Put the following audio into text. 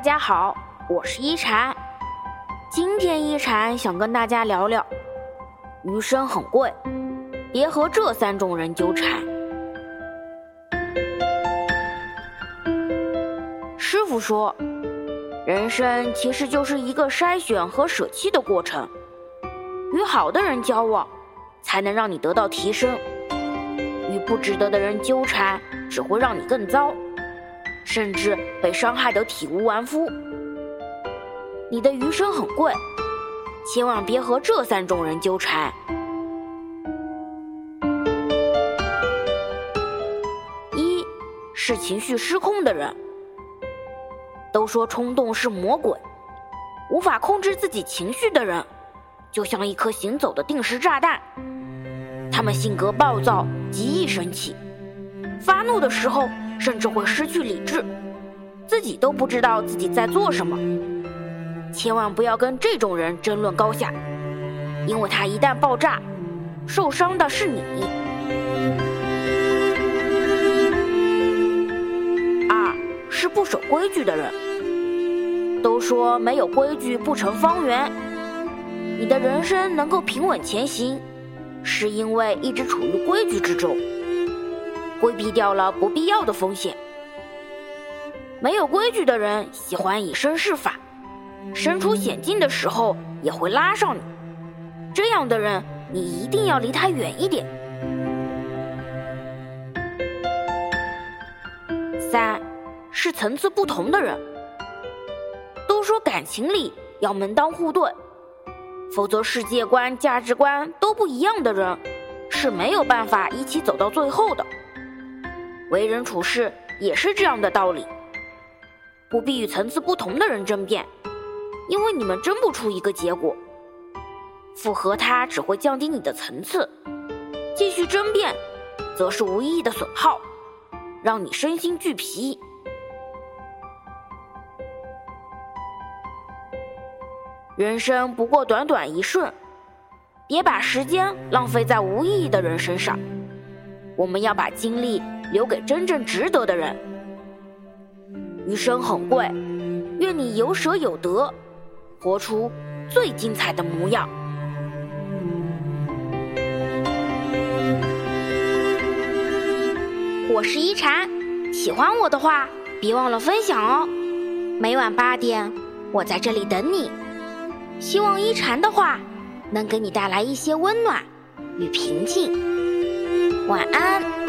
大家好，我是一禅。今天一禅想跟大家聊聊，余生很贵，别和这三种人纠缠。师傅说，人生其实就是一个筛选和舍弃的过程。与好的人交往，才能让你得到提升；与不值得的人纠缠，只会让你更糟。甚至被伤害得体无完肤。你的余生很贵，千万别和这三种人纠缠：一是情绪失控的人。都说冲动是魔鬼，无法控制自己情绪的人，就像一颗行走的定时炸弹。他们性格暴躁，极易生气，发怒的时候。甚至会失去理智，自己都不知道自己在做什么。千万不要跟这种人争论高下，因为他一旦爆炸，受伤的是你。二是不守规矩的人，都说没有规矩不成方圆。你的人生能够平稳前行，是因为一直处于规矩之中。规避掉了不必要的风险。没有规矩的人喜欢以身试法，身处险境的时候也会拉上你。这样的人，你一定要离他远一点。三，是层次不同的人。都说感情里要门当户对，否则世界观、价值观都不一样的人是没有办法一起走到最后的。为人处事也是这样的道理，不必与层次不同的人争辩，因为你们争不出一个结果。附和他只会降低你的层次，继续争辩，则是无意义的损耗，让你身心俱疲。人生不过短短一瞬，别把时间浪费在无意义的人身上。我们要把精力。留给真正值得的人。余生很贵，愿你有舍有得，活出最精彩的模样。我是一禅，喜欢我的话，别忘了分享哦。每晚八点，我在这里等你。希望一禅的话能给你带来一些温暖与平静。晚安。